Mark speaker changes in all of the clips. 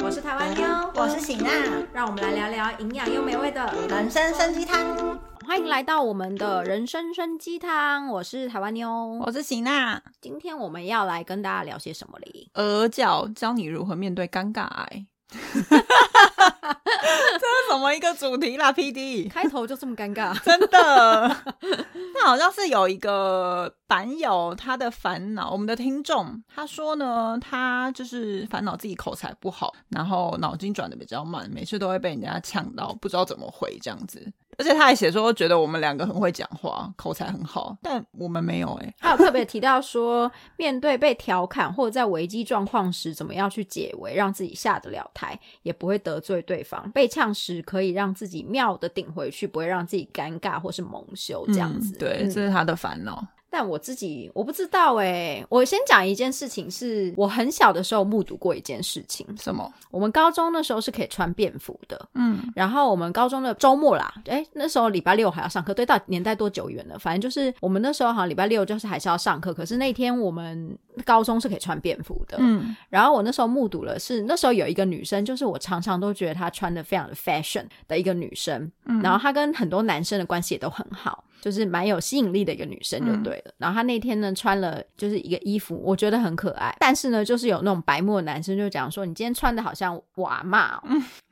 Speaker 1: 我是台湾妞，
Speaker 2: 我是喜娜，
Speaker 1: 让我们来聊聊营养又美味的
Speaker 2: 人生参鸡汤。
Speaker 1: 欢迎来到我们的人生参鸡汤，我是台湾妞，
Speaker 2: 我是喜娜。
Speaker 1: 今天我们要来跟大家聊些什么嘞？
Speaker 2: 鹅脚教你如何面对尴尬癌。这是什么一个主题啦？P D
Speaker 1: 开头就这么尴尬，
Speaker 2: 真的。那好像是有一个版友他的烦恼，我们的听众他说呢，他就是烦恼自己口才不好，然后脑筋转的比较慢，每次都会被人家呛到，不知道怎么回这样子。而且他还写说，觉得我们两个很会讲话，口才很好，但我们没有哎。
Speaker 1: 他有特别提到说，面对被调侃或者在危机状况时，怎么样去解围，让自己下得了台，也不会得罪对方。被呛时，可以让自己妙的顶回去，不会让自己尴尬或是蒙羞这样子。
Speaker 2: 对，这是他的烦恼。
Speaker 1: 但我自己我不知道哎，我先讲一件事情，是我很小的时候目睹过一件事情。
Speaker 2: 什么？
Speaker 1: 我们高中那时候是可以穿便服的，嗯，然后我们高中的周末啦，哎，那时候礼拜六还要上课，对，到年代多久远了？反正就是我们那时候好像礼拜六就是还是要上课，可是那天我们高中是可以穿便服的，嗯，然后我那时候目睹了是那时候有一个女生，就是我常常都觉得她穿的非常的 fashion 的一个女生，嗯然后她跟很多男生的关系也都很好。就是蛮有吸引力的一个女生就对了，然后她那天呢穿了就是一个衣服，我觉得很可爱，但是呢就是有那种白目的男生就讲说你今天穿的好像娃嘛，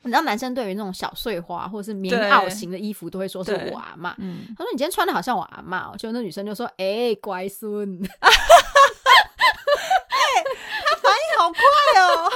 Speaker 1: 你知道男生对于那种小碎花或者是棉袄型的衣服都会说是娃嘛，他说你今天穿的好像娃嘛，就那女生就说哎乖孙，哎，
Speaker 2: 他反应好快哦。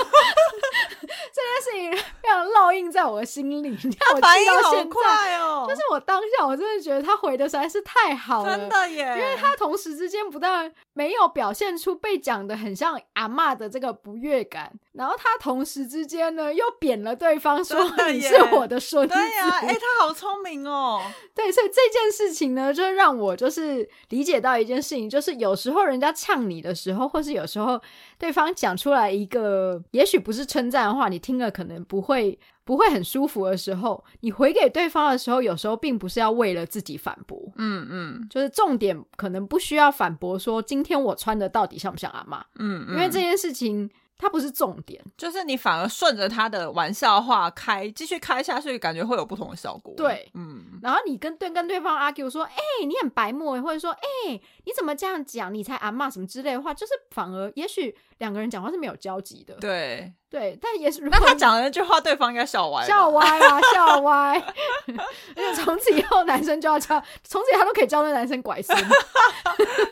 Speaker 1: 这件事情非常烙印在我的心里，他
Speaker 2: 反应好快哦！
Speaker 1: 就是我当下我真的觉得他回的实在是太好了，
Speaker 2: 真的耶！
Speaker 1: 因为他同时之间不但没有表现出被讲的很像阿妈的这个不悦感，然后他同时之间呢又贬了对方，说你是我的孙子。
Speaker 2: 对呀，哎，他好聪明哦。
Speaker 1: 对，所以这件事情呢，就让我就是理解到一件事情，就是有时候人家呛你的时候，或是有时候对方讲出来一个也许不是称赞的话，你听了可能不会不会很舒服的时候，你回给对方的时候，有时候并不是要为了自己反驳，嗯嗯，就是重点可能不需要反驳说今天我穿的到底像不像阿妈，嗯，因为这件事情。它不是重点，
Speaker 2: 就是你反而顺着他的玩笑话开，继续开下去，感觉会有不同的效果。
Speaker 1: 对，嗯。然后你跟对跟对方 argue 说，哎，你很白目，或者说，哎，你怎么这样讲？你才阿骂什么之类的话，就是反而也许两个人讲话是没有交集的。
Speaker 2: 对。
Speaker 1: 对，但也是。
Speaker 2: 那他讲的那句话，对方应该笑歪。
Speaker 1: 笑歪啊，笑歪。而且从此以后，男生就要叫，从此以后他都可以叫那男生拐孙。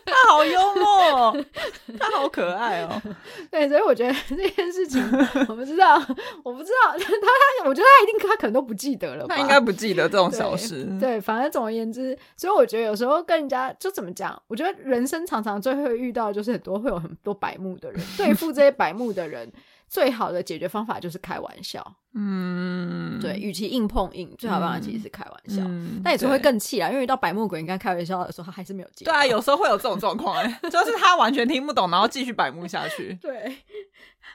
Speaker 2: 他好幽默，他好可爱哦。
Speaker 1: 对，所以我觉得这件事情，我不知道，我不知道 他他，我觉得他一定他可能都不记得了。
Speaker 2: 他应该不记得这种小事。
Speaker 1: 对，反正总而言之，所以我觉得有时候跟人家就怎么讲，我觉得人生常常最会遇到就是很多会有很多白目的人，对付这些白目的人。最好的解决方法就是开玩笑，嗯，对，与其硬碰硬，最好办法其实是开玩笑，但有时候会更气啊，因为遇到白目鬼，你跟他开玩笑的时候，他还是没有接。
Speaker 2: 对啊，有时候会有这种状况，哎，就是他完全听不懂，然后继续白目下去。
Speaker 1: 对，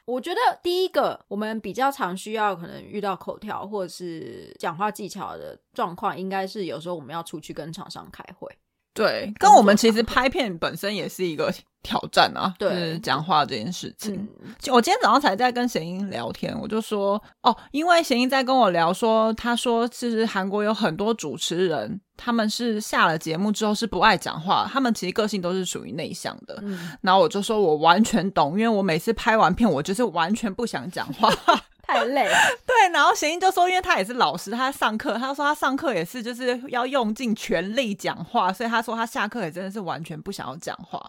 Speaker 1: 我觉得第一个我们比较常需要可能遇到口条或者是讲话技巧的状况，应该是有时候我们要出去跟厂商开会。
Speaker 2: 对，跟我们其实拍片本身也是一个挑战啊。对，讲话这件事情，我今天早上才在跟贤英聊天，我就说哦，因为贤英在跟我聊说，他说其实韩国有很多主持人，他们是下了节目之后是不爱讲话，他们其实个性都是属于内向的。然后我就说我完全懂，因为我每次拍完片，我就是完全不想讲话。
Speaker 1: 太累了，
Speaker 2: 对，然后贤英就说，因为他也是老师，他上课，他说他上课也是就是要用尽全力讲话，所以他说他下课也真的是完全不想要讲话。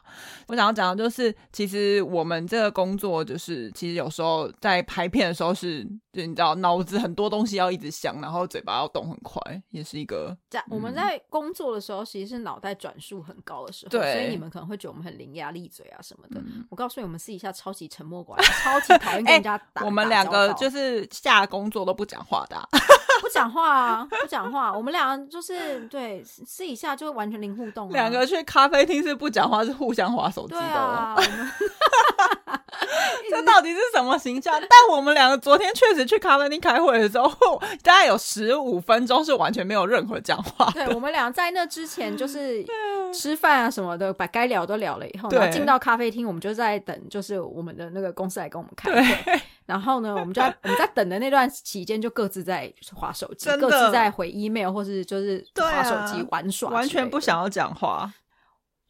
Speaker 2: 我想要讲的就是，其实我们这个工作就是，其实有时候在拍片的时候是，就你知道，脑子很多东西要一直想，然后嘴巴要动很快，也是一个。
Speaker 1: 在我们在工作的时候，其实是脑袋转速很高的时候，所以你们可能会觉得我们很伶牙俐嘴啊什么的。我告诉你，我们私底下超级沉默寡言，超级讨厌跟人 家打。
Speaker 2: 我们两个就。就是下工作都不讲话的，
Speaker 1: 不讲话啊，不讲话。我们俩就是对私底下就完全零互动。
Speaker 2: 两个去咖啡厅是不讲话，是互相划手机的。
Speaker 1: 啊，
Speaker 2: 这到底底是什么形象？但我们两个昨天确实去咖啡厅开会的时候，大概有十五分钟是完全没有任何讲话。
Speaker 1: 对，我们俩在那之前就 是吃饭啊什么的，把该聊都聊了以后，然后进到咖啡厅，我们就在等，就是我们的那个公司来跟我们开会。然后呢，我们就在 我们在等的那段期间，就各自在划手机，各自在回 email 或是就是划手机玩耍，
Speaker 2: 完全不想要讲话。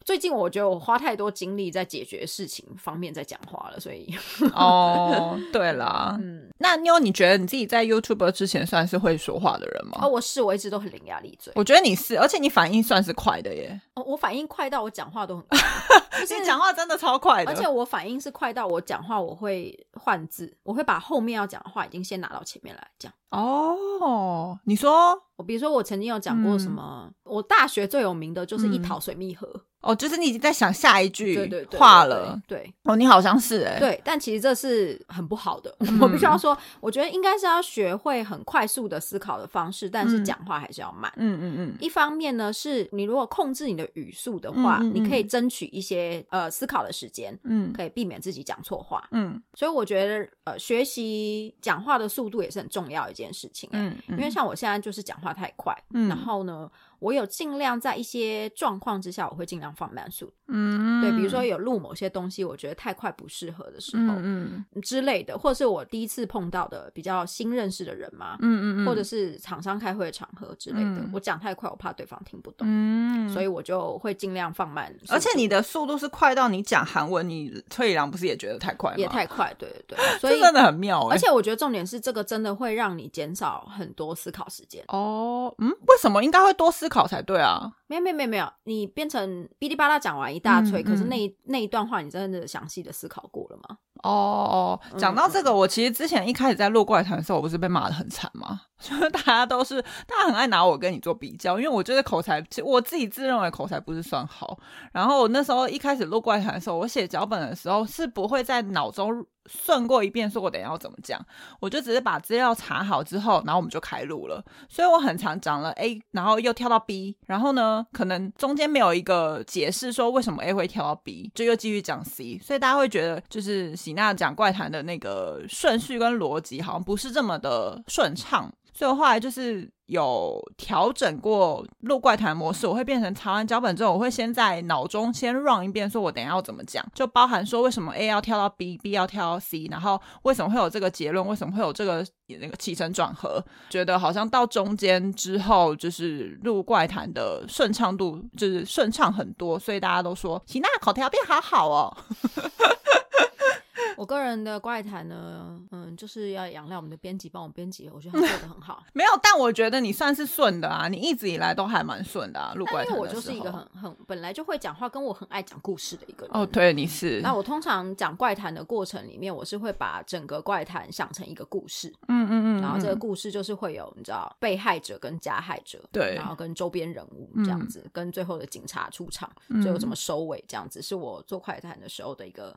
Speaker 1: 最近我觉得我花太多精力在解决事情方面在讲话了，所以
Speaker 2: 哦，对啦，嗯，那妞，你觉得你自己在 YouTube 之前算是会说话的人吗？
Speaker 1: 哦，我是，我一直都很伶牙俐嘴。
Speaker 2: 我觉得你是，而且你反应算是快的耶。
Speaker 1: 哦，我反应快到我讲话都很，
Speaker 2: 你讲话真的超快的，
Speaker 1: 而且我反应是快到我讲话我会换字，我会把后面要讲的话已经先拿到前面来讲。
Speaker 2: 哦，你说，
Speaker 1: 我比如说我曾经有讲过什么，我大学最有名的就是一淘水蜜盒。
Speaker 2: 哦，就是你已经在想下一句
Speaker 1: 话
Speaker 2: 了，
Speaker 1: 对
Speaker 2: 哦，你好像是哎，
Speaker 1: 对，但其实这是很不好的。我必须要说，我觉得应该是要学会很快速的思考的方式，但是讲话还是要慢。嗯嗯嗯。一方面呢，是你如果控制你的语速的话，你可以争取一些呃思考的时间，嗯，可以避免自己讲错话，嗯。所以我觉得呃，学习讲话的速度也是很重要一件事情，嗯，因为像我现在就是讲话太快，然后呢。我有尽量在一些状况之下，我会尽量放慢速度。嗯，对，比如说有录某些东西，我觉得太快不适合的时候，嗯之类的，或者是我第一次碰到的比较新认识的人嘛，嗯嗯嗯，或者是厂商开会的场合之类的，我讲太快，我怕对方听不懂，嗯，所以我就会尽量放慢。
Speaker 2: 而且你的速度是快到你讲韩文，你崔良不是也觉得太快吗？
Speaker 1: 也太快，对对对，所以
Speaker 2: 真的很妙。
Speaker 1: 而且我觉得重点是这个真的会让你减少很多思考时间。
Speaker 2: 哦，嗯，为什么应该会多思？思考才对啊！
Speaker 1: 没有没有没有没有，你变成哔哩吧啦讲完一大堆，可是那一那一段话你真的详细的思考过了吗？
Speaker 2: 哦哦，讲到这个，我其实之前一开始在录怪谈的时候，我不是被骂的很惨吗？就是大家都是，大家很爱拿我跟你做比较，因为我觉得口才，我自己自认为口才不是算好。然后我那时候一开始录怪谈的时候，我写脚本的时候是不会在脑中。顺过一遍，说我等下要怎么讲，我就只是把资料查好之后，然后我们就开录了。所以我很常讲了 A，然后又跳到 B，然后呢，可能中间没有一个解释说为什么 A 会跳到 B，就又继续讲 C。所以大家会觉得，就是喜娜讲怪谈的那个顺序跟逻辑好像不是这么的顺畅。所以后来就是有调整过录怪谈模式，我会变成查完脚本之后，我会先在脑中先 run 一遍，说我等下要怎么讲，就包含说为什么 A 要跳到 B，B 要跳到 C，然后为什么会有这个结论，为什么会有这个那个起承转合，觉得好像到中间之后，就是录怪谈的顺畅度就是顺畅很多，所以大家都说喜娜口条变好好哦。
Speaker 1: 我个人的怪谈呢，嗯，就是要仰赖我们的编辑帮我编辑，我觉得他做的很好。
Speaker 2: 没有，但我觉得你算是顺的啊，你一直以来都还蛮顺的啊。录怪谈
Speaker 1: 因为我就是一个很很本来就会讲话，跟我很爱讲故事的一个人。
Speaker 2: 哦，对，你是。
Speaker 1: 那我通常讲怪谈的过程里面，我是会把整个怪谈想成一个故事。嗯嗯嗯。然后这个故事就是会有你知道被害者跟加害者，
Speaker 2: 对，
Speaker 1: 然后跟周边人物这样子，跟最后的警察出场，最后怎么收尾这样子，是我做怪谈的时候的一个。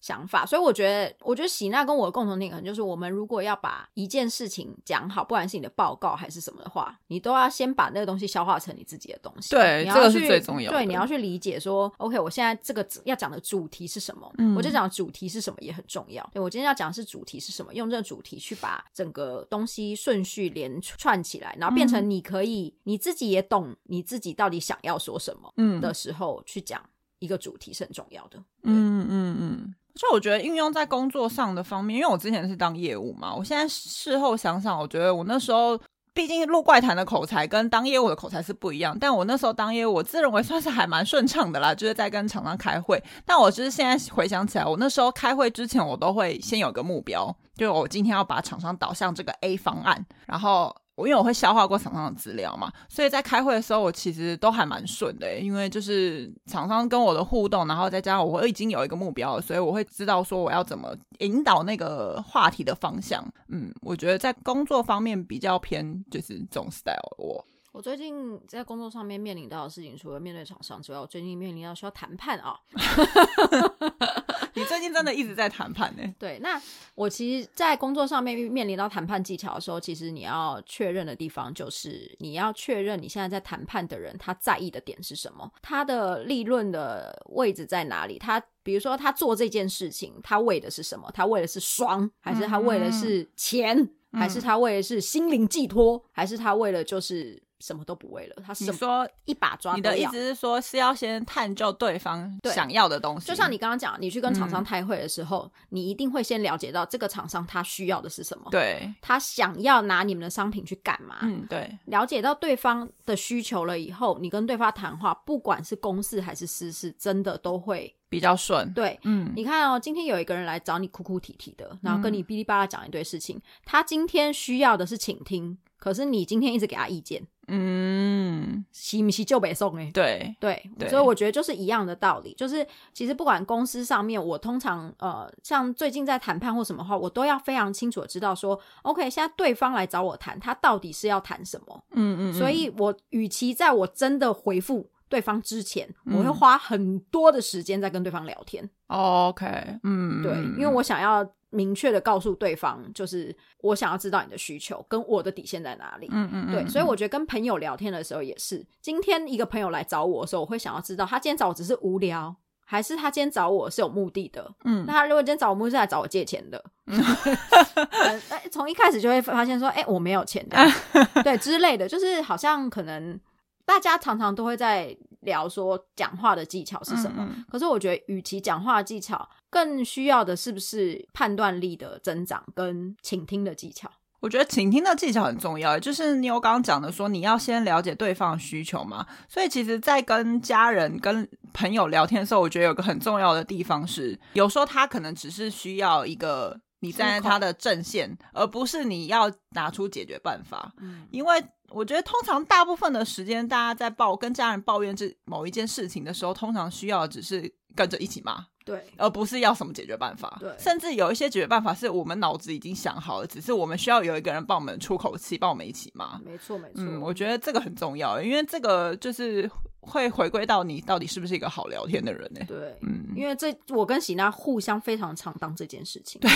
Speaker 1: 想法，所以我觉得，我觉得喜娜跟我的共同点可能就是，我们如果要把一件事情讲好，不管是你的报告还是什么的话，你都要先把那个东西消化成你自己的东西。
Speaker 2: 对，这个是最重要的。
Speaker 1: 对，你要去理解说，OK，我现在这个要讲的主题是什么？嗯，我就讲主题是什么也很重要。对我今天要讲的是主题是什么，用这个主题去把整个东西顺序连串起来，然后变成你可以你自己也懂你自己到底想要说什么，嗯的时候去讲一个主题是很重要的。嗯嗯
Speaker 2: 嗯。就我觉得运用在工作上的方面，因为我之前是当业务嘛，我现在事后想想，我觉得我那时候毕竟录怪谈的口才跟当业务的口才是不一样，但我那时候当业务，我自认为算是还蛮顺畅的啦，就是在跟厂商开会。但我就是现在回想起来，我那时候开会之前，我都会先有个目标，就我今天要把厂商导向这个 A 方案，然后。我因为我会消化过厂商的资料嘛，所以在开会的时候我其实都还蛮顺的，因为就是厂商跟我的互动，然后再加上我已经有一个目标了，所以我会知道说我要怎么引导那个话题的方向。嗯，我觉得在工作方面比较偏就是这种 style。我
Speaker 1: 我最近在工作上面面临到的事情，除了面对厂商之外，我最近面临到需要谈判啊。
Speaker 2: 你最近真的一直在谈判呢？
Speaker 1: 对，那我其实，在工作上面面临到谈判技巧的时候，其实你要确认的地方就是你要确认你现在在谈判的人他在意的点是什么，他的利润的位置在哪里？他比如说他做这件事情，他为的是什么？他为的是双，还是他为的是钱？还是他为的是心灵寄托？还是他为了就是？什么都不为了，他
Speaker 2: 你说
Speaker 1: 一把抓。
Speaker 2: 你的意思是说，是要先探究对方想要的东西。
Speaker 1: 就像你刚刚讲，你去跟厂商开会的时候，你一定会先了解到这个厂商他需要的是什么，
Speaker 2: 对，
Speaker 1: 他想要拿你们的商品去干嘛？
Speaker 2: 嗯，对。
Speaker 1: 了解到对方的需求了以后，你跟对方谈话，不管是公事还是私事，真的都会
Speaker 2: 比较顺。
Speaker 1: 对，嗯，你看哦，今天有一个人来找你哭哭啼啼的，然后跟你哔哩吧啦讲一堆事情，他今天需要的是倾听。可是你今天一直给他意见，嗯，洗不洗就北送哎，
Speaker 2: 对
Speaker 1: 对，所以我觉得就是一样的道理，就是其实不管公司上面，我通常呃，像最近在谈判或什么话，我都要非常清楚的知道说，OK，现在对方来找我谈，他到底是要谈什么，嗯嗯，所以我与其在我真的回复对方之前，我会花很多的时间在跟对方聊天
Speaker 2: ，OK，
Speaker 1: 嗯，对，因为我想要。明确的告诉对方，就是我想要知道你的需求跟我的底线在哪里。嗯嗯，对，所以我觉得跟朋友聊天的时候也是，今天一个朋友来找我的时候，我会想要知道他今天找我只是无聊，还是他今天找我是有目的的。嗯，那他如果今天找我目的是来找我借钱的，从一开始就会发现说，哎，我没有钱的，对之类的，就是好像可能大家常常都会在。聊说讲话的技巧是什么？可是我觉得，与其讲话技巧，更需要的是不是判断力的增长跟倾听的技巧？
Speaker 2: 我觉得倾听的技巧很重要。就是你有刚刚讲的，说你要先了解对方的需求嘛。所以其实，在跟家人、跟朋友聊天的时候，我觉得有个很重要的地方是，有时候他可能只是需要一个你站在他的阵线，而不是你要拿出解决办法。嗯，因为。我觉得通常大部分的时间，大家在抱跟家人抱怨这某一件事情的时候，通常需要只是跟着一起骂，
Speaker 1: 对，
Speaker 2: 而不是要什么解决办法。
Speaker 1: 对，
Speaker 2: 甚至有一些解决办法是我们脑子已经想好了，只是我们需要有一个人帮我们出口气，帮我们一起骂。
Speaker 1: 没错，没错。嗯，
Speaker 2: 我觉得这个很重要，因为这个就是会回归到你到底是不是一个好聊天的人呢？
Speaker 1: 对，嗯，因为这我跟喜娜互相非常常当这件事情。
Speaker 2: 对。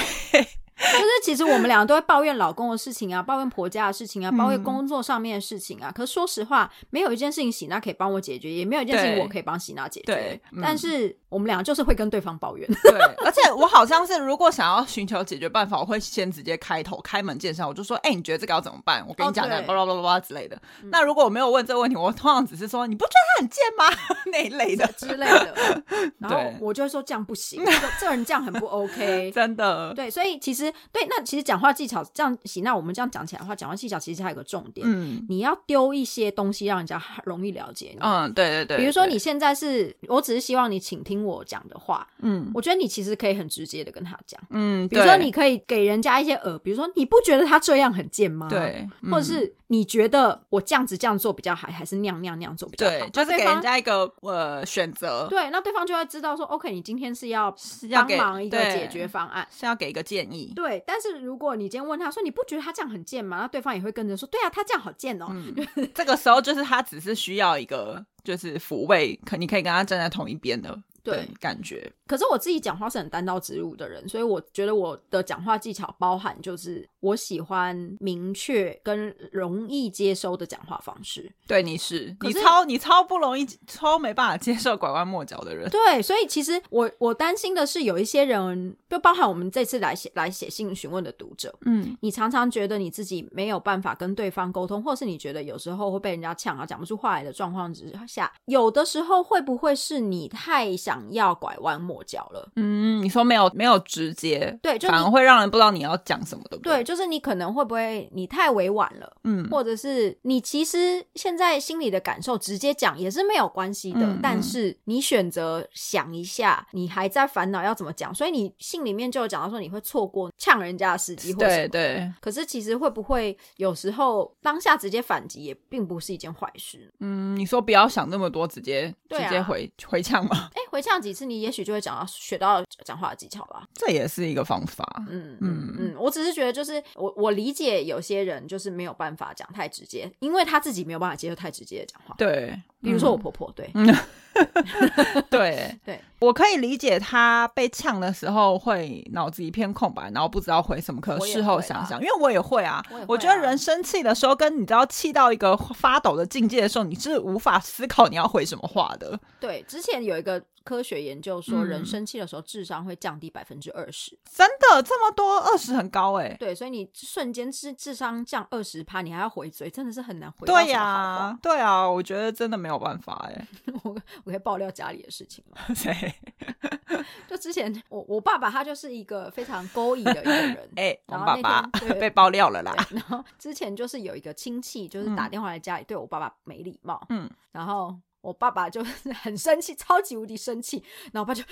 Speaker 1: 就是其实我们两个都会抱怨老公的事情啊，抱怨婆家的事情啊，抱怨工作上面的事情啊。可是说实话，没有一件事情喜娜可以帮我解决，也没有一件事情我可以帮喜娜解决。对，但是我们两个就是会跟对方抱怨。
Speaker 2: 对，而且我好像是如果想要寻求解决办法，我会先直接开头开门见山，我就说：“哎，你觉得这个要怎么办？”我跟你讲讲，巴拉巴拉巴拉之类的。那如果我没有问这个问题，我通常只是说：“你不觉得他很贱吗？” 那一类的
Speaker 1: 之类的。然后我就会说：“这样不行，这这人这样很不 OK。”
Speaker 2: 真的。
Speaker 1: 对，所以其实。对，那其实讲话技巧这样行，那我们这样讲起来的话，讲话技巧其实还有个重点，嗯，你要丢一些东西让人家容易了解你。
Speaker 2: 嗯，对对对。
Speaker 1: 比如说你现在是，我只是希望你倾听我讲的话，嗯，我觉得你其实可以很直接的跟他讲，嗯，比如说你可以给人家一些呃，比如说你不觉得他这样很贱吗？
Speaker 2: 对，
Speaker 1: 或者是。你觉得我这样子这样做比较好，还是那样那样那样做比较好？
Speaker 2: 对，就是给人家一个呃选择。
Speaker 1: 对，那对方就会知道说，OK，你今天是要帮忙一个解决方案，
Speaker 2: 是要给一个建议。
Speaker 1: 对，但是如果你今天问他说，你不觉得他这样很贱吗？那对方也会跟着说，对啊，他这样好贱哦。
Speaker 2: 这个时候就是他只是需要一个就是抚慰，可你可以跟他站在同一边的。对，感觉。
Speaker 1: 可是我自己讲话是很单刀直入的人，所以我觉得我的讲话技巧包含就是我喜欢明确跟容易接收的讲话方式。
Speaker 2: 对，你是你超你超不容易超没办法接受拐弯抹角的人。
Speaker 1: 对，所以其实我我担心的是有一些人，就包含我们这次来写来写信询问的读者，嗯，你常常觉得你自己没有办法跟对方沟通，或是你觉得有时候会被人家呛啊讲不出话来的状况之下，有的时候会不会是你太想。想要拐弯抹角了，
Speaker 2: 嗯，你说没有没有直接，
Speaker 1: 对，就
Speaker 2: 反而会让人不知道你要讲什么，对不对？
Speaker 1: 对，就是你可能会不会你太委婉了，嗯，或者是你其实现在心里的感受直接讲也是没有关系的，但是你选择想一下，你还在烦恼要怎么讲，所以你信里面就有讲到说你会错过呛人家的时机，
Speaker 2: 对对。
Speaker 1: 可是其实会不会有时候当下直接反击也并不是一件坏事？
Speaker 2: 嗯，你说不要想那么多，直接直接回回呛吗？
Speaker 1: 哎回。回呛几次，你也许就会讲到学到讲话的技巧了。
Speaker 2: 这也是一个方法。
Speaker 1: 嗯嗯嗯，我只是觉得，就是我我理解有些人就是没有办法讲太直接，因为他自己没有办法接受太直接的讲话。
Speaker 2: 对，
Speaker 1: 比如说我婆婆，对。
Speaker 2: 对对，我可以理解他被呛的时候会脑子一片空白，然后不知道回什么。可事后想想，因为我也会啊，我觉得人生气的时候，跟你知道气到一个发抖的境界的时候，你是无法思考你要回什么话的。
Speaker 1: 对，之前有一个。科学研究说，人生气的时候智商会降低百分之二十，
Speaker 2: 真的这么多？二十很高哎。
Speaker 1: 对，所以你瞬间智智商降二十趴，你还要回嘴，真的是很难回。
Speaker 2: 对呀，对啊，我觉得真的没有办法 哎。
Speaker 1: 我我可以爆料家里的事情
Speaker 2: 吗？谁？
Speaker 1: 就之前我我爸爸他就是一个非常勾引的一个人
Speaker 2: 哎，我爸爸被爆料了啦。
Speaker 1: 然后之前就是有一个亲戚就是打电话来家里对我爸爸没礼貌，嗯，然后。我爸爸就 很生气，超级无敌生气，然后我爸就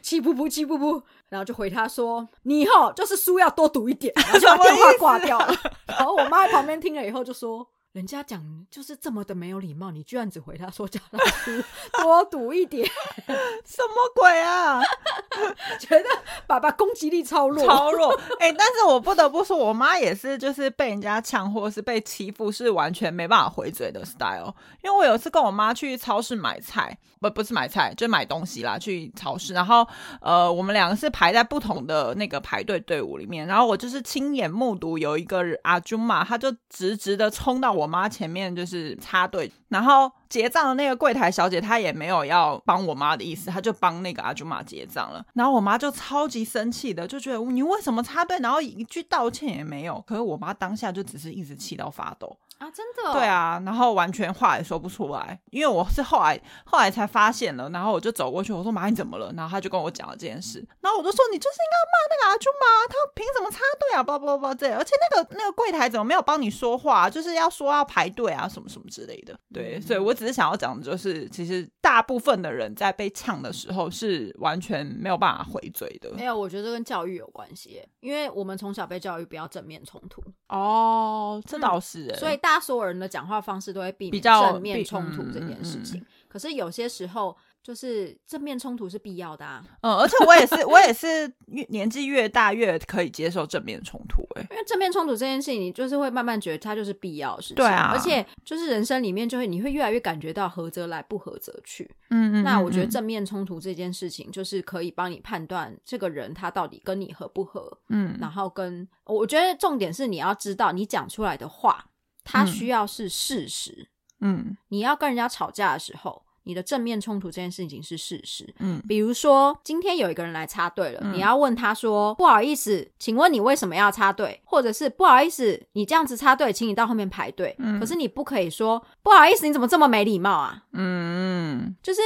Speaker 1: 气噗噗气噗噗，然后就回他说：“你以后就是书要多读一点。”然后就把电话挂掉了。然后我妈在旁边听了以后就说。人家讲就是这么的没有礼貌，你居然只回他说叫他书多读一点，
Speaker 2: 什么鬼啊？
Speaker 1: 觉得爸爸攻击力超弱，
Speaker 2: 超弱。哎，但是我不得不说，我妈也是，就是被人家呛或是被欺负，是完全没办法回嘴的 style。因为我有次跟我妈去超市买菜，不不是买菜，就买东西啦，去超市。然后呃，我们两个是排在不同的那个排队队伍里面，然后我就是亲眼目睹有一个阿军嘛，他就直直的冲到我。我妈前面就是插队，然后结账的那个柜台小姐她也没有要帮我妈的意思，她就帮那个阿朱妈结账了。然后我妈就超级生气的，就觉得你为什么插队，然后一句道歉也没有。可是我妈当下就只是一直气到发抖。
Speaker 1: 啊，真的
Speaker 2: 对啊，然后完全话也说不出来，因为我是后来后来才发现了，然后我就走过去，我说妈你怎么了？然后他就跟我讲了这件事，然后我就说你就是应该骂那个阿朱妈，他凭什么插队啊？叭叭叭这，而且那个那个柜台怎么没有帮你说话？就是要说要排队啊，什么什么之类的。对，所以我只是想要讲的就是，其实大部分的人在被呛的时候是完全没有办法回嘴的。
Speaker 1: 没有，我觉得跟教育有关系，因为我们从小被教育不要正面冲突。
Speaker 2: 哦，这倒是，
Speaker 1: 所以大家所有人的讲话方式都会避免正面冲突这件事情。可是有些时候。就是正面冲突是必要的啊，
Speaker 2: 嗯，而且我也是，我也是越年纪越大越可以接受正面冲突，哎，
Speaker 1: 因为正面冲突这件事情，你就是会慢慢觉得它就是必要的事情，
Speaker 2: 对啊，
Speaker 1: 而且就是人生里面就会你会越来越感觉到合则来，不合则去，嗯嗯，那我觉得正面冲突这件事情就是可以帮你判断这个人他到底跟你合不合，嗯，然后跟我觉得重点是你要知道你讲出来的话，他需要是事实，嗯，你要跟人家吵架的时候。你的正面冲突这件事情是事实，嗯，比如说今天有一个人来插队了，你要问他说：“不好意思，请问你为什么要插队？”或者是“不好意思，你这样子插队，请你到后面排队。”嗯，可是你不可以说“不好意思，你怎么这么没礼貌啊？”嗯，就是。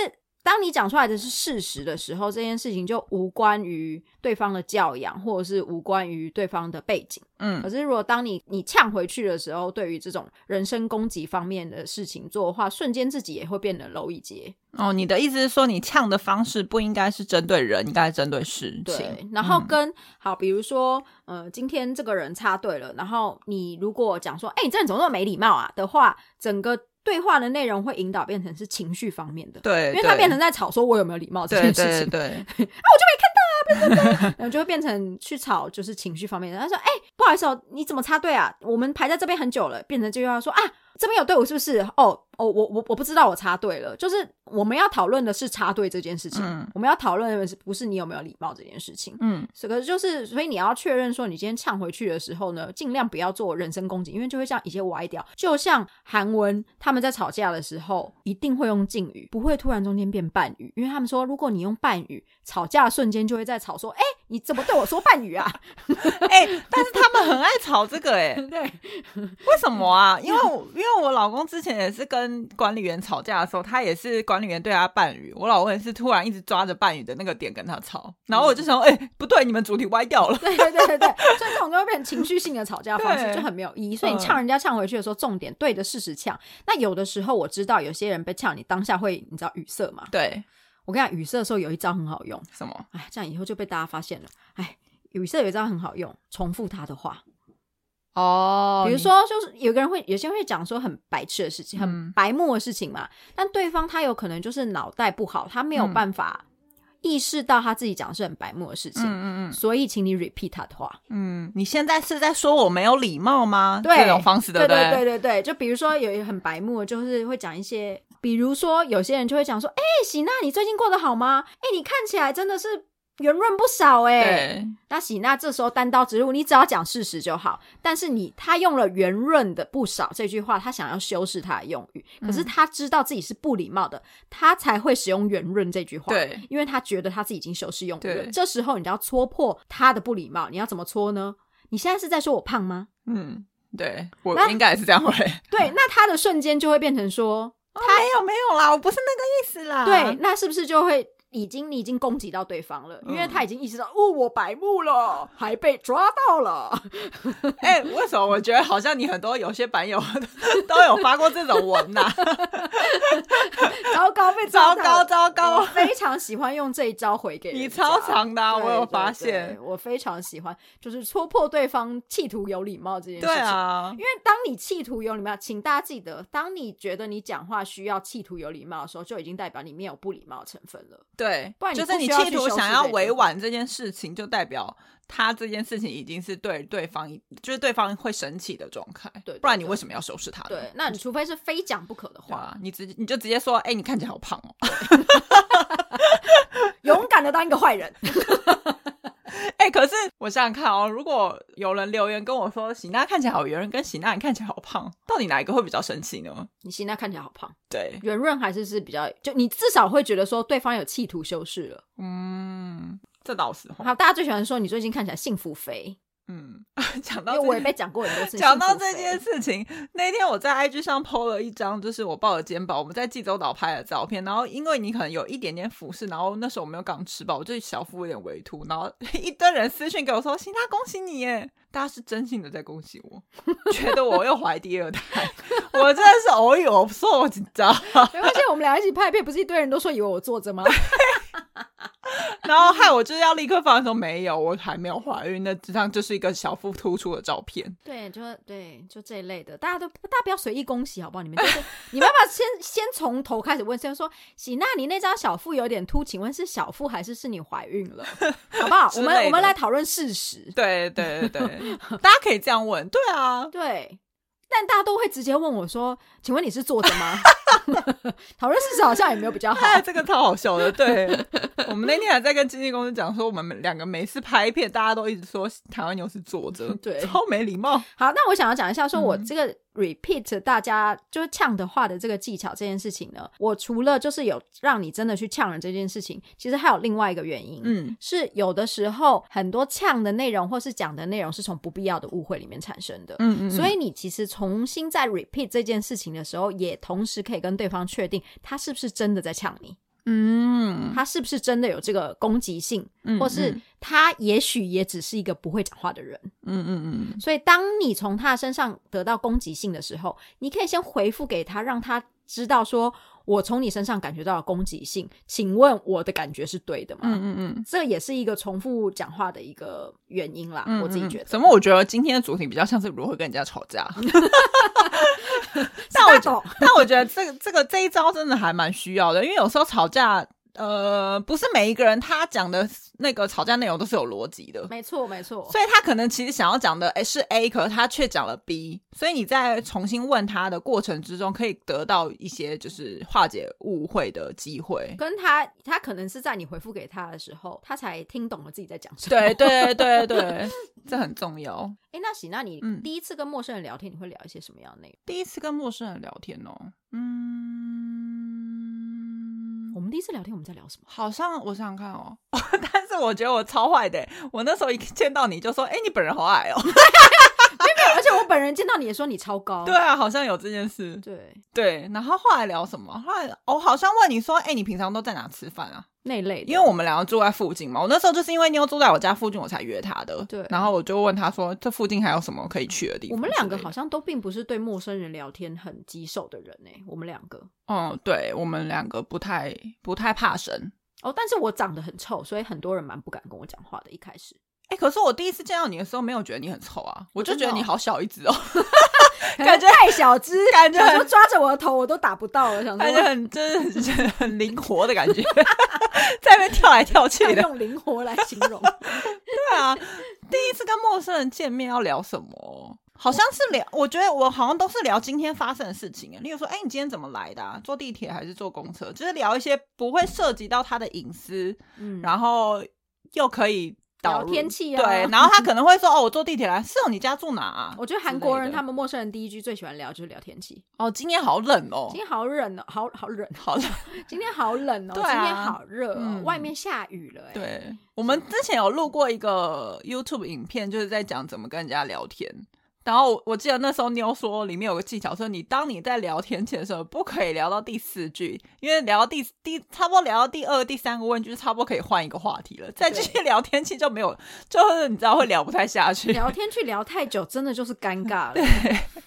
Speaker 1: 当你讲出来的是事实的时候，这件事情就无关于对方的教养，或者是无关于对方的背景。嗯，可是如果当你你呛回去的时候，对于这种人身攻击方面的事情做的话，瞬间自己也会变得 low 一截。
Speaker 2: 哦，你的意思是说，你呛的方式不应该是针对人，应该针对事情。
Speaker 1: 对，然后跟好，比如说，呃，今天这个人插队了，然后你如果讲说，哎，你这人怎么那么没礼貌啊的话，整个。对话的内容会引导变成是情绪方面的，
Speaker 2: 对，
Speaker 1: 因为他变成在吵说我有没有礼貌这件事情，
Speaker 2: 对，
Speaker 1: 啊，我就没看到啊，对对对，然后就会变成去吵就是情绪方面的。他说，哎，不好意思哦，你怎么插队啊？我们排在这边很久了，变成这句话说啊。这边有队伍是不是？哦哦，我我我不知道我插队了。就是我们要讨论的是插队这件事情，我们要讨论的是不是你有没有礼貌这件事情。嗯，这个就是所以你要确认说，你今天呛回去的时候呢，尽量不要做人身攻击，因为就会像一些歪掉。就像韩文他们在吵架的时候，一定会用敬语，不会突然中间变半语，因为他们说，如果你用半语，吵架瞬间就会在吵说，哎，你怎么对我说半语啊？
Speaker 2: 哎，但是他们很爱吵这个，哎，
Speaker 1: 对，
Speaker 2: 为什么啊？因为因为。我老公之前也是跟管理员吵架的时候，他也是管理员对他伴语，我老公也是突然一直抓着伴语的那个点跟他吵，然后我就想，哎，不对，你们主体歪掉了。
Speaker 1: 对对对对对，所以这种就会变成情绪性的吵架方式，就很没有意义。所以你呛人家呛回去的时候，重点对着事实呛。那有的时候我知道有些人被呛，你当下会你知道语塞嘛？
Speaker 2: 对，
Speaker 1: 我跟你讲，语塞的时候有一招很好用，
Speaker 2: 什么？
Speaker 1: 哎，这样以后就被大家发现了。哎，语塞有一招很好用，重复他的话。哦，比如说，就是有个人会，有些人会讲说很白痴的事情，很白目的事情嘛。但对方他有可能就是脑袋不好，他没有办法意识到他自己讲的是很白目的事情。嗯嗯嗯。所以，请你 repeat 他的话。
Speaker 2: 嗯，你现在是在说我没有礼貌吗？
Speaker 1: 对，
Speaker 2: 这种方式对不对？
Speaker 1: 对对对就比如说，有一个很白目，就是会讲一些，比如说有些人就会讲说：“哎，喜娜，你最近过得好吗？哎，你看起来真的是。”圆润不少哎，那喜娜这时候单刀直入，你只要讲事实就好。但是你他用了圆润的不少这句话，他想要修饰他的用语，可是他知道自己是不礼貌的，他才会使用圆润这句话。
Speaker 2: 对，
Speaker 1: 因为他觉得他自己已经修饰用语了。这时候你就要戳破他的不礼貌，你要怎么戳呢？你现在是在说我胖吗？
Speaker 2: 嗯，对我应该也是这样会。
Speaker 1: 对，那他的瞬间就会变成说，
Speaker 2: 他没有没有啦，我不是那个意思啦。
Speaker 1: 对，那是不是就会？已经你已经攻击到对方了，因为他已经意识到哦，我白目了，还被抓到了。
Speaker 2: 哎，为什么我觉得好像你很多有些版友 都有发过这种文 呐？
Speaker 1: 糟糕，被
Speaker 2: 糟糕糟糕！
Speaker 1: 非常喜欢用这一招回给
Speaker 2: 你，超长的，我有发现。
Speaker 1: 我非常喜欢，就是戳破对方企图有礼貌这件事情。对
Speaker 2: 啊，
Speaker 1: 因为当你企图有礼貌，请大家记得，当你觉得你讲话需要企图有礼貌的时候，就已经代表里面有不礼貌成分了。
Speaker 2: 对，
Speaker 1: 不然
Speaker 2: 就是你企图想要委婉这件事情，就代表他这件事情已经是对对方，就是对方会生气的状态。
Speaker 1: 对，
Speaker 2: 不然你为什么要收拾他？
Speaker 1: 对，那你除非是非讲不可的话，
Speaker 2: 你直接你就直接说，哎，你看起来好胖哦，
Speaker 1: 勇敢的当一个坏人。
Speaker 2: 哎，可是我想想看哦，如果有人留言跟我说喜娜看起来好圆润，跟喜娜你看起来好胖，到底哪一个会比较生气呢？
Speaker 1: 你喜娜看起来好胖，
Speaker 2: 对，
Speaker 1: 圆润还是是比较，就你至少会觉得说对方有企图修饰了。
Speaker 2: 嗯，这倒是。
Speaker 1: 好，大家最喜欢说你最近看起来幸福肥。
Speaker 2: 嗯，讲到
Speaker 1: 我也被讲过很多次。
Speaker 2: 讲到这件事情，那天我在 IG 上 PO 了一张，就是我抱着肩膀，我们在济州岛拍的照片。然后因为你可能有一点点俯视，然后那时候我没有刚吃饱，我就小腹有点微凸。然后 一堆人私信给我说：“新他恭喜你耶！”大家是真心的在恭喜我，觉得我又怀第二胎。我真的是偶有我说我紧张。
Speaker 1: 没关系，我们俩一起拍片，不是一堆人都说以为我坐着吗？
Speaker 2: 然后害我就是要立刻放说没有，我还没有怀孕，那这张就是一个小腹突出的照片。
Speaker 1: 对，就对，就这一类的，大家都大家不要随意恭喜好不好？你们就是你们要不要先先从头开始问，先说喜娜，你那张小腹有点凸，请问是小腹还是是你怀孕了？好不好？我们我们来讨论事实。
Speaker 2: 对对对对，大家可以这样问。对啊，
Speaker 1: 对。但大家都会直接问我说：“请问你是坐着吗？” 讨论事实好像也没有比较好。
Speaker 2: 这个超好笑的。对我们那天还在跟经纪公司讲说，我们两个每次拍片，大家都一直说台湾牛是坐着，
Speaker 1: 对，
Speaker 2: 超没礼貌。
Speaker 1: 好，那我想要讲一下，说我这个。Repeat 大家就是呛的话的这个技巧这件事情呢，我除了就是有让你真的去呛人这件事情，其实还有另外一个原因，嗯，是有的时候很多呛的内容或是讲的内容是从不必要的误会里面产生的，嗯嗯，所以你其实重新在 repeat 这件事情的时候，也同时可以跟对方确定他是不是真的在呛你。嗯，他是不是真的有这个攻击性，或是他也许也只是一个不会讲话的人？嗯嗯嗯。所以，当你从他身上得到攻击性的时候，你可以先回复给他，让他知道说：“我从你身上感觉到了攻击性，请问我的感觉是对的吗？”嗯嗯嗯。这也是一个重复讲话的一个原因啦，我自己觉得。
Speaker 2: 怎么？我觉得今天的主题比较像是如何跟人家吵架。
Speaker 1: 但
Speaker 2: 我但我觉得这个这个这一招真的还蛮需要的，因为有时候吵架，呃，不是每一个人他讲的那个吵架内容都是有逻辑的，
Speaker 1: 没错没错。
Speaker 2: 所以他可能其实想要讲的哎是 A，可是他却讲了 B，所以你在重新问他的过程之中，可以得到一些就是化解误会的机会。
Speaker 1: 跟他他可能是在你回复给他的时候，他才听懂了自己在讲什么。
Speaker 2: 对 对对对，这很重要。
Speaker 1: 哎，那行，那你第一次跟陌生人聊天，你会聊一些什么样的内容？
Speaker 2: 第一次跟陌生人聊天哦，
Speaker 1: 嗯，我们第一次聊天我们在聊什么？
Speaker 2: 好像我想想看哦，但是我觉得我超坏的，我那时候一见到你就说，哎，你本人好矮哦。
Speaker 1: 而且我本人见到你也说你超高，
Speaker 2: 对啊，好像有这件事，
Speaker 1: 对
Speaker 2: 对。然后后来聊什么？后来我好像问你说，哎，你平常都在哪吃饭啊？
Speaker 1: 那类，
Speaker 2: 因为我们两个住在附近嘛。我那时候就是因为妞住在我家附近，我才约他的。
Speaker 1: 对。
Speaker 2: 然后我就问他说，这附近还有什么可以去的地方？
Speaker 1: 我们两个好像都并不是对陌生人聊天很棘手的人呢。我们两个，
Speaker 2: 嗯，对，我们两个不太不太怕生
Speaker 1: 哦。但是我长得很臭，所以很多人蛮不敢跟我讲话的。一开始。
Speaker 2: 哎，可是我第一次见到你的时候，没有觉得你很丑啊，我就觉得你好小一只哦，
Speaker 1: 感觉太小只，
Speaker 2: 感觉
Speaker 1: 就抓着我的头我都打不到了，想
Speaker 2: 感觉很就是很灵活的感觉，在那边跳来跳去的，
Speaker 1: 用灵活来形容。
Speaker 2: 对啊，第一次跟陌生人见面要聊什么？好像是聊，我觉得我好像都是聊今天发生的事情例如说，哎，你今天怎么来的？坐地铁还是坐公车？就是聊一些不会涉及到他的隐私，嗯，然后又可以。
Speaker 1: 聊天气
Speaker 2: 啊，对，然后他可能会说：“哦，我坐地铁来，是哦，你家住哪啊？”
Speaker 1: 我觉得韩国人他们陌生人第一句最喜欢聊就是聊天气。
Speaker 2: 哦，今天好冷哦，
Speaker 1: 今天好冷哦，好好冷，
Speaker 2: 好冷，
Speaker 1: 今天好冷哦，今天好热哦，外面下雨了。
Speaker 2: 对，我们之前有录过一个 YouTube 影片，就是在讲怎么跟人家聊天。然后我记得那时候妞说里面有个技巧，说你当你在聊天前的时候，不可以聊到第四句，因为聊到第第差不多聊到第二、第三个问句，差不多可以换一个话题了。再继续聊天气就没有，就是你知道会聊不太下去。
Speaker 1: 聊天去聊太久，真的就是尴尬了。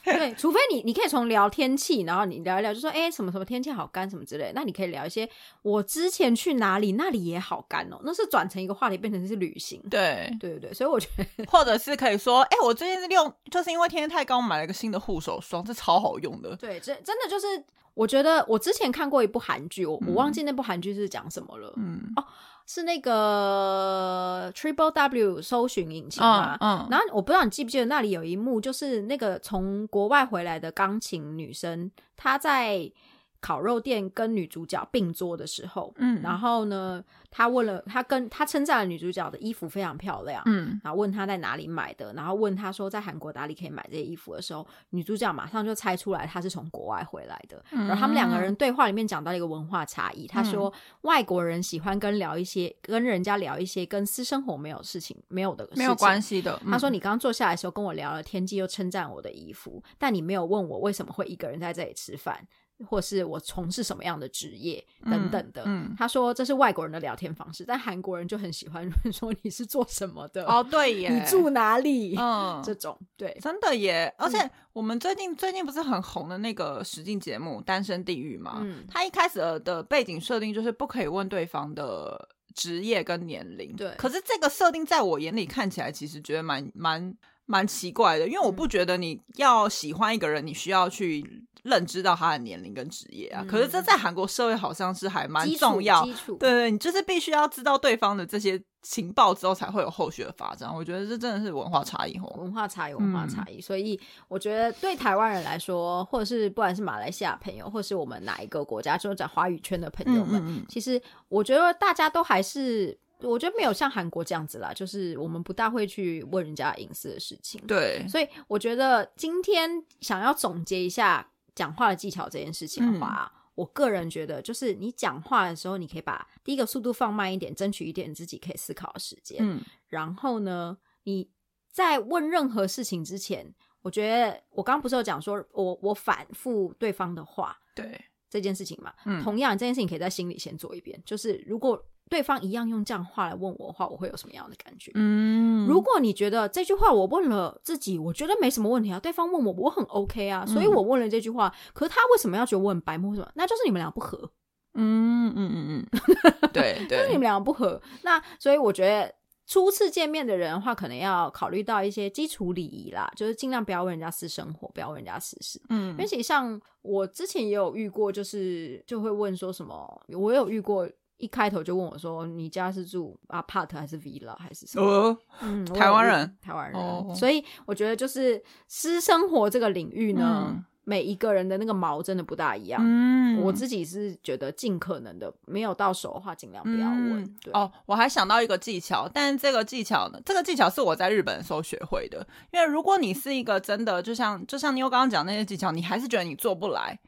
Speaker 1: 对，除非你你可以从聊天气，然后你聊一聊，就说哎什么什么天气好干什么之类，那你可以聊一些我之前去哪里，那里也好干哦。那是转成一个话题，变成是旅行。
Speaker 2: 对
Speaker 1: 对对对，所以我觉得，
Speaker 2: 或者是可以说，哎，我最近是用就是。因为天天太高，我买了一个新的护手霜，这超好用的。
Speaker 1: 对，真真的就是，我觉得我之前看过一部韩剧，我我忘记那部韩剧是讲什么了。嗯，哦，是那个 Triple W 搜寻引擎嘛。嗯，然后我不知道你记不记得那里有一幕，就是那个从国外回来的钢琴女生，她在烤肉店跟女主角并桌的时候，嗯，然后呢。他问了，他跟他称赞了女主角的衣服非常漂亮，嗯，然后问他在哪里买的，然后问他说在韩国哪里可以买这些衣服的时候，女主角马上就猜出来他是从国外回来的。然后他们两个人对话里面讲到一个文化差异，他说外国人喜欢跟聊一些跟人家聊一些跟私生活没有事情没有的
Speaker 2: 没有关系的。
Speaker 1: 他说你刚刚坐下来的时候跟我聊了天际，又称赞我的衣服，但你没有问我为什么会一个人在这里吃饭。或是我从事什么样的职业等等的，嗯他说这是外国人的聊天方式，但韩国人就很喜欢 说你是做什么的
Speaker 2: 哦，对耶，
Speaker 1: 你住哪里？嗯，这种对，
Speaker 2: 真的耶。而且我们最近最近不是很红的那个实境节目《单身地狱》嘛？嗯，他一开始的背景设定就是不可以问对方的职业跟年龄，
Speaker 1: 对。
Speaker 2: 可是这个设定在我眼里看起来，其实觉得蛮蛮蛮奇怪的，因为我不觉得你要喜欢一个人，你需要去。认知到他的年龄跟职业啊，可是这在韩国社会好像是还蛮重要。对对，你就是必须要知道对方的这些情报之后，才会有后续的发展。我觉得这真的是文化差异哦，
Speaker 1: 文化差异，文化差异。所以我觉得对台湾人来说，或者是不管是马来西亚朋友，或是我们哪一个国家，就是在华语圈的朋友们，其实我觉得大家都还是。我觉得没有像韩国这样子啦，就是我们不大会去问人家隐私的事情。
Speaker 2: 对，
Speaker 1: 所以我觉得今天想要总结一下讲话的技巧这件事情的话，我个人觉得就是你讲话的时候，你可以把第一个速度放慢一点，争取一点自己可以思考的时间。嗯，然后呢，你在问任何事情之前，我觉得我刚刚不是有讲说我我反复对方的话，
Speaker 2: 对
Speaker 1: 这件事情嘛，嗯，同样这件事情可以在心里先做一遍，就是如果。对方一样用这样话来问我的话，我会有什么样的感觉？嗯，如果你觉得这句话我问了自己，我觉得没什么问题啊，对方问我，我很 OK 啊，所以我问了这句话。可是他为什么要觉得我很白目？什么？那就是你们俩不合。
Speaker 2: 嗯嗯嗯嗯，对对，
Speaker 1: 就是你们俩不合。那所以我觉得初次见面的人的话，可能要考虑到一些基础礼仪啦，就是尽量不要问人家私生活，不要问人家私事。嗯，而且像我之前也有遇过，就是就会问说什么，我有遇过。一开头就问我说：“你家是住 apart 还是 villa 还是什么？”
Speaker 2: 嗯，台湾人，
Speaker 1: 台湾人。所以我觉得就是私生活这个领域呢，每一个人的那个毛真的不大一样。嗯，我自己是觉得尽可能的没有到手的话，尽量不要问。
Speaker 2: 哦，我还想到一个技巧，但这个技巧呢，这个技巧是我在日本的时候学会的。因为如果你是一个真的，就像就像你我刚刚讲那些技巧，你还是觉得你做不来。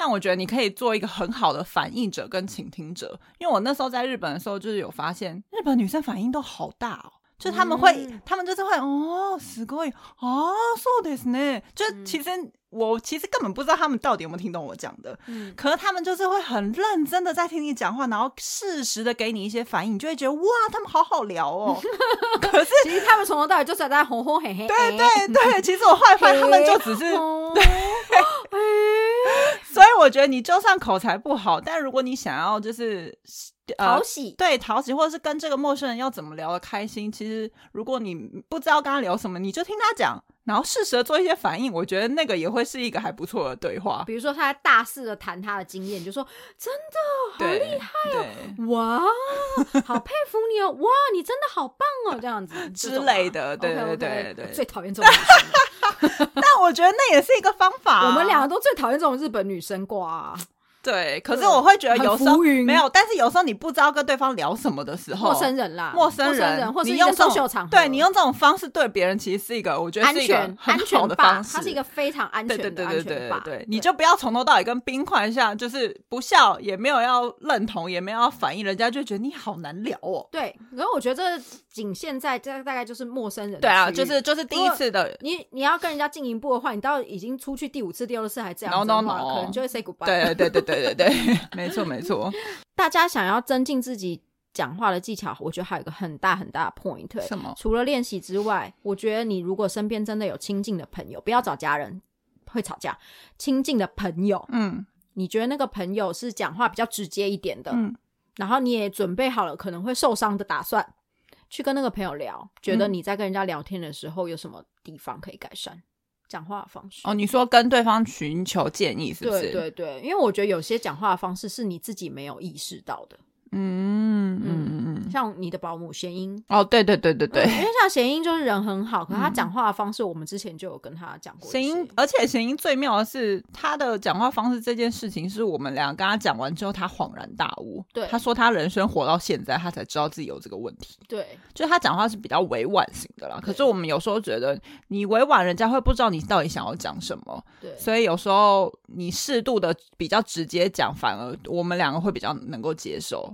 Speaker 2: 但我觉得你可以做一个很好的反应者跟倾听者，因为我那时候在日本的时候，就是有发现日本女生反应都好大哦，就他们会，他们就是会哦，すごい哦，そうですね，就其实我其实根本不知道他们到底有没有听懂我讲的，嗯，可是他们就是会很认真的在听你讲话，然后适时的给你一些反应，你就会觉得哇，他们好好聊哦。可是
Speaker 1: 其实他们从头到尾就是在哄哄嘿嘿。
Speaker 2: 对对对，其实我后来发现他们就只是对。 我觉得你就算口才不好，但如果你想要就是
Speaker 1: 讨喜，
Speaker 2: 对讨喜，或者是跟这个陌生人要怎么聊的开心，其实如果你不知道跟他聊什么，你就听他讲。然后适时的做一些反应，我觉得那个也会是一个还不错的对话。
Speaker 1: 比如说，他大肆的谈他的经验，就说：“真的好厉害哦，哇，好佩服你哦，哇，你真的好棒哦，这样子
Speaker 2: 之类的。”对对对对，
Speaker 1: 最讨厌这种。
Speaker 2: 但我觉得那也是一个方法。
Speaker 1: 我们两个都最讨厌这种日本女生挂。
Speaker 2: 对，可是我会觉得有时候没有，但是有时候你不知道跟对方聊什么的时候，
Speaker 1: 陌生人啦，
Speaker 2: 陌生人，
Speaker 1: 或
Speaker 2: 你用
Speaker 1: 这种
Speaker 2: 对你用这种方式对别人，其实是一个我觉得是一个
Speaker 1: 安
Speaker 2: 全的方式，
Speaker 1: 它是一个非常安全的
Speaker 2: 安全对对对，你就不要从头到尾跟冰块一样，就是不笑，也没有要认同，也没有要反应，人家就觉得你好难聊哦。
Speaker 1: 对，可是我觉得这仅限在这大概就是陌生人，
Speaker 2: 对啊，就是就是第一次的，
Speaker 1: 你你要跟人家进一步的话，你到已经出去第五次、第六次还这样
Speaker 2: 子的话，
Speaker 1: 可能就会 say goodbye。
Speaker 2: 对对对对对对对。没错，没错。
Speaker 1: 大家想要增进自己讲话的技巧，我觉得还有一个很大很大的 point。
Speaker 2: 什么？
Speaker 1: 除了练习之外，我觉得你如果身边真的有亲近的朋友，不要找家人会吵架。亲近的朋友，嗯，你觉得那个朋友是讲话比较直接一点的，嗯，然后你也准备好了可能会受伤的打算，去跟那个朋友聊，觉得你在跟人家聊天的时候有什么地方可以改善？讲话方式
Speaker 2: 哦，你说跟对方寻求建议是不是？
Speaker 1: 对对对，因为我觉得有些讲话方式是你自己没有意识到的。嗯嗯嗯嗯，像你的保姆贤英
Speaker 2: 哦，对对对对对，因
Speaker 1: 为像贤英就是人很好，可他讲话的方式，我们之前就有跟他讲过。
Speaker 2: 贤英，而且贤英最妙的是他的讲话方式这件事情，是我们俩跟他讲完之后，他恍然大悟。
Speaker 1: 对，
Speaker 2: 他说他人生活到现在，他才知道自己有这个问题。
Speaker 1: 对，
Speaker 2: 就是他讲话是比较委婉型的啦。可是我们有时候觉得你委婉，人家会不知道你到底想要讲什么。
Speaker 1: 对，
Speaker 2: 所以有时候你适度的比较直接讲，反而我们两个会比较能够接受。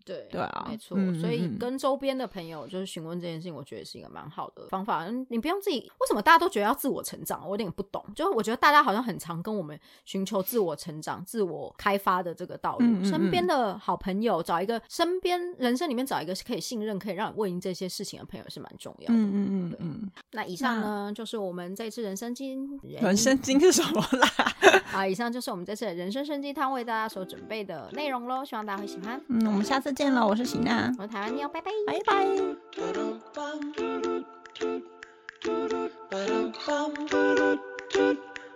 Speaker 1: 对
Speaker 2: 对啊，
Speaker 1: 没错，所以跟周边的朋友就是询问这件事情，我觉得是一个蛮好的方法。你不用自己，为什么大家都觉得要自我成长？我有点不懂。就是我觉得大家好像很常跟我们寻求自我成长、自我开发的这个道路。身边的好朋友，找一个身边人生里面找一个是可以信任、可以让你问这些事情的朋友是蛮重要的。嗯嗯嗯嗯。那以上呢，就是我们这次人生经
Speaker 2: 人生经是什么啦？
Speaker 1: 啊，以上就是我们这次的人生生鸡汤为大家所准备的内容喽。希望大家会喜欢。
Speaker 2: 嗯，我们下次。见了，我是喜娜，
Speaker 1: 我是台湾妞，拜拜，
Speaker 2: 拜拜。